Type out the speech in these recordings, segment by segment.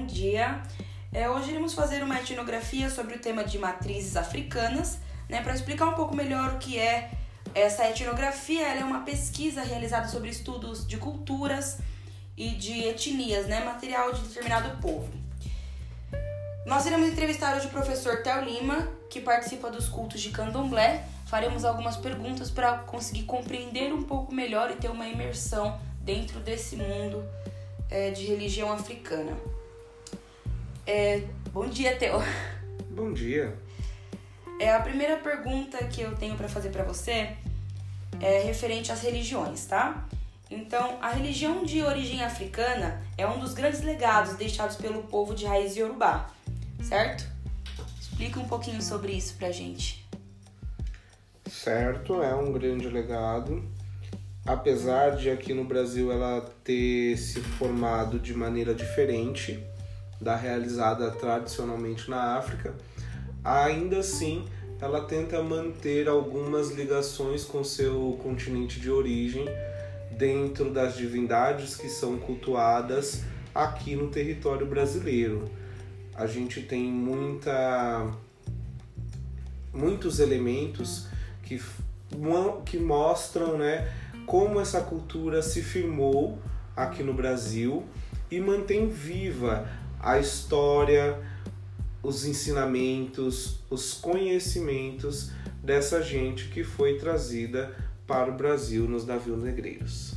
bom dia. É, hoje iremos fazer uma etnografia sobre o tema de matrizes africanas, né, para explicar um pouco melhor o que é essa etnografia. Ela é uma pesquisa realizada sobre estudos de culturas e de etnias, né, material de determinado povo. Nós iremos entrevistar hoje o professor Theo Lima, que participa dos cultos de candomblé. Faremos algumas perguntas para conseguir compreender um pouco melhor e ter uma imersão dentro desse mundo é, de religião africana. É, bom dia, Theo. Bom dia. É, a primeira pergunta que eu tenho para fazer para você é referente às religiões, tá? Então, a religião de origem africana é um dos grandes legados deixados pelo povo de raiz iorubá, certo? Explica um pouquinho sobre isso pra gente. Certo, é um grande legado. Apesar de aqui no Brasil ela ter se formado de maneira diferente da realizada tradicionalmente na África, ainda assim ela tenta manter algumas ligações com seu continente de origem dentro das divindades que são cultuadas aqui no território brasileiro. A gente tem muita muitos elementos que, que mostram né, como essa cultura se firmou aqui no Brasil e mantém viva a história, os ensinamentos, os conhecimentos dessa gente que foi trazida para o Brasil nos navios negreiros.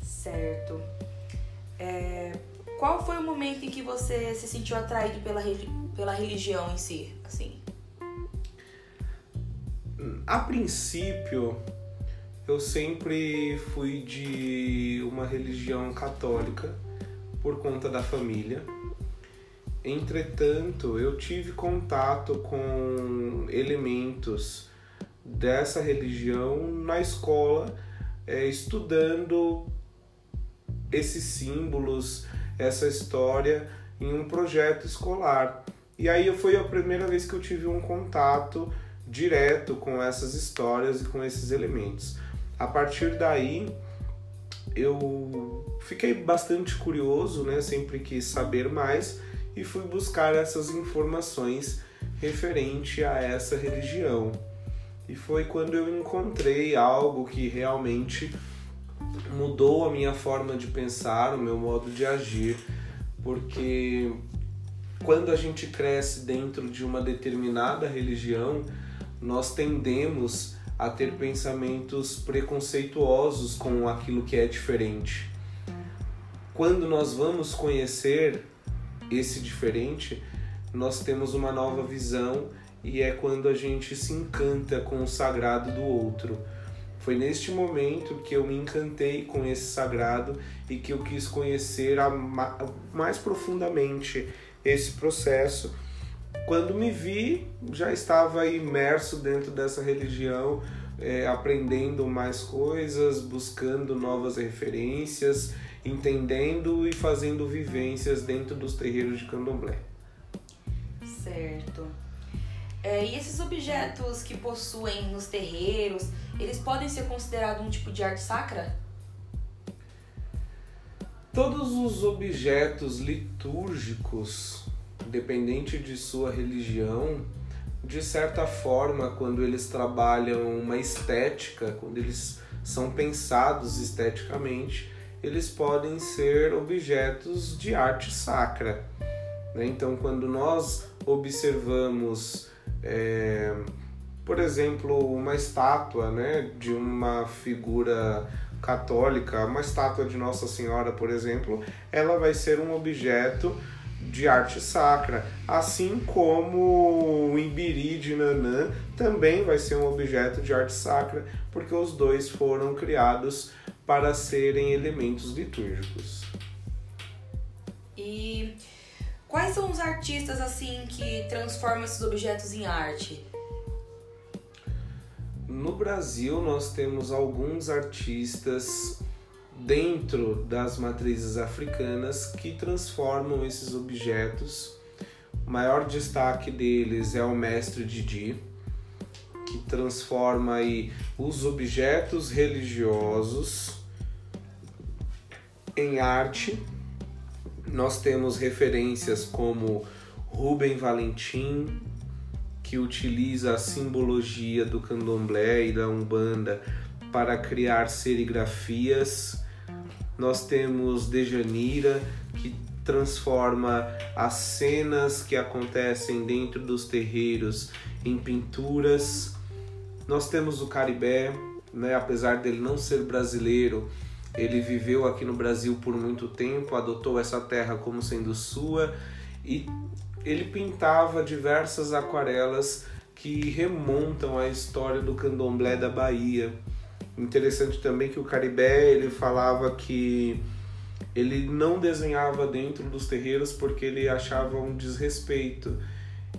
Certo. É, qual foi o momento em que você se sentiu atraído pela, pela religião em si, assim? A princípio, eu sempre fui de uma religião católica por conta da família. Entretanto, eu tive contato com elementos dessa religião na escola, é, estudando esses símbolos, essa história em um projeto escolar. E aí foi a primeira vez que eu tive um contato direto com essas histórias e com esses elementos. A partir daí, eu fiquei bastante curioso, né? Sempre quis saber mais e fui buscar essas informações referente a essa religião. E foi quando eu encontrei algo que realmente mudou a minha forma de pensar, o meu modo de agir, porque quando a gente cresce dentro de uma determinada religião, nós tendemos a ter pensamentos preconceituosos com aquilo que é diferente. Quando nós vamos conhecer esse diferente, nós temos uma nova visão e é quando a gente se encanta com o sagrado do outro. Foi neste momento que eu me encantei com esse sagrado e que eu quis conhecer mais profundamente esse processo quando me vi, já estava imerso dentro dessa religião, é, aprendendo mais coisas, buscando novas referências, entendendo e fazendo vivências dentro dos terreiros de candomblé. Certo. É, e esses objetos que possuem nos terreiros, eles podem ser considerados um tipo de arte sacra? Todos os objetos litúrgicos independente de sua religião, de certa forma, quando eles trabalham uma estética, quando eles são pensados esteticamente, eles podem ser objetos de arte sacra. Né? Então, quando nós observamos, é, por exemplo, uma estátua né, de uma figura católica, uma estátua de Nossa Senhora, por exemplo, ela vai ser um objeto de arte sacra, assim como o Imbiri de Nanã também vai ser um objeto de arte sacra, porque os dois foram criados para serem elementos litúrgicos. E quais são os artistas assim que transformam esses objetos em arte? No Brasil nós temos alguns artistas dentro das matrizes africanas que transformam esses objetos. O maior destaque deles é o mestre Didi, que transforma aí os objetos religiosos em arte, Nós temos referências como Rubem Valentim, que utiliza a simbologia do candomblé e da umbanda para criar serigrafias. Nós temos Dejanira, que transforma as cenas que acontecem dentro dos terreiros em pinturas. Nós temos o Caribé, né, apesar dele não ser brasileiro, ele viveu aqui no Brasil por muito tempo, adotou essa terra como sendo sua e ele pintava diversas aquarelas que remontam à história do candomblé da Bahia. Interessante também que o Caribé ele falava que ele não desenhava dentro dos terreiros porque ele achava um desrespeito.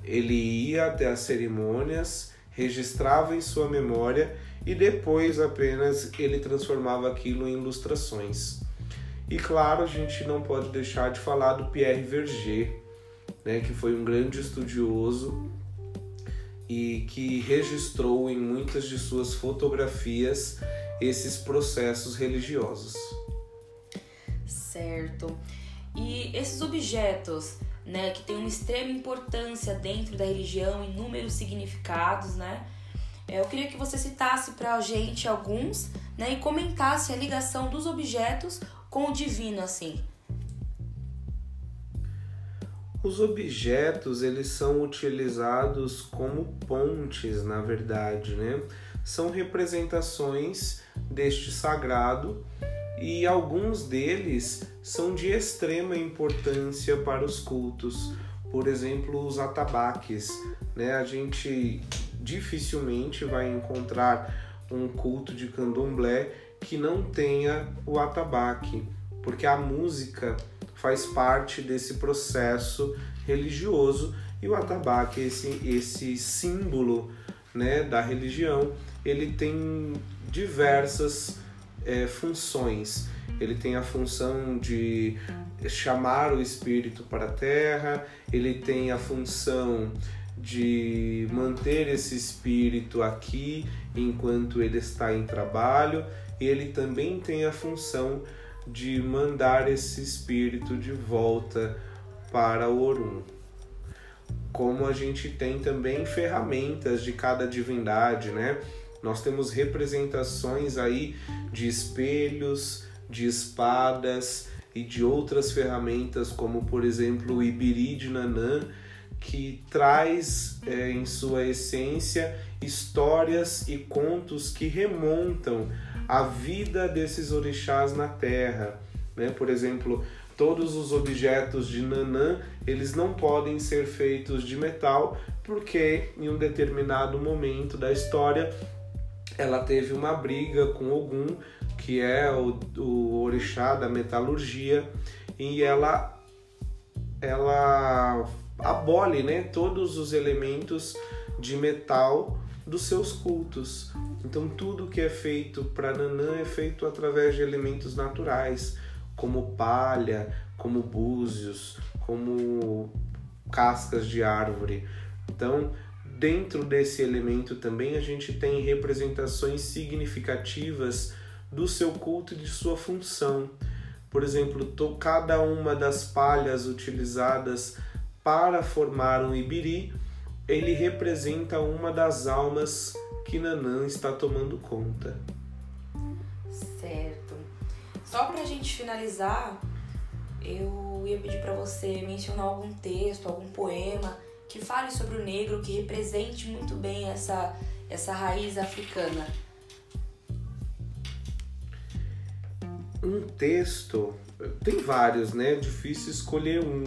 Ele ia até as cerimônias, registrava em sua memória e depois apenas ele transformava aquilo em ilustrações. E claro, a gente não pode deixar de falar do Pierre Verger, né, que foi um grande estudioso e que registrou em muitas de suas fotografias esses processos religiosos. Certo. E esses objetos, né, que têm uma extrema importância dentro da religião, inúmeros significados, né? Eu queria que você citasse para a gente alguns, né, e comentasse a ligação dos objetos com o divino, assim. Os objetos, eles são utilizados como pontes, na verdade, né? São representações deste sagrado e alguns deles são de extrema importância para os cultos. Por exemplo, os atabaques, né? A gente dificilmente vai encontrar um culto de candomblé que não tenha o atabaque, porque a música faz parte desse processo religioso e o atabaque, esse, esse símbolo né, da religião, ele tem diversas é, funções. Ele tem a função de chamar o espírito para a terra, ele tem a função de manter esse espírito aqui enquanto ele está em trabalho, ele também tem a função de mandar esse espírito de volta para o Orum. Como a gente tem também ferramentas de cada divindade, né? Nós temos representações aí de espelhos, de espadas e de outras ferramentas, como por exemplo o Ibiri de Nanã, que traz é, em sua essência histórias e contos que remontam a vida desses orixás na terra. Né? Por exemplo, todos os objetos de Nanã eles não podem ser feitos de metal porque em um determinado momento da história ela teve uma briga com Ogum, que é o, o orixá da metalurgia, e ela ela abole né, todos os elementos de metal dos seus cultos. Então tudo que é feito para Nanã é feito através de elementos naturais, como palha, como búzios, como cascas de árvore. Então, dentro desse elemento também a gente tem representações significativas do seu culto e de sua função. Por exemplo, cada uma das palhas utilizadas para formar um ibiri, ele representa uma das almas que Nanã está tomando conta. Certo. Só para a gente finalizar, eu ia pedir para você mencionar algum texto, algum poema que fale sobre o negro, que represente muito bem essa, essa raiz africana. Um texto, tem vários, né? É difícil escolher um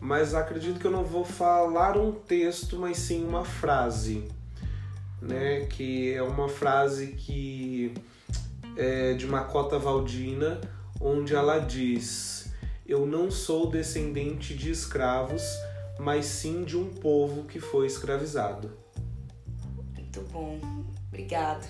mas acredito que eu não vou falar um texto, mas sim uma frase, né? Que é uma frase que é de Macota Valdina, onde ela diz: Eu não sou descendente de escravos, mas sim de um povo que foi escravizado. Muito bom, obrigada.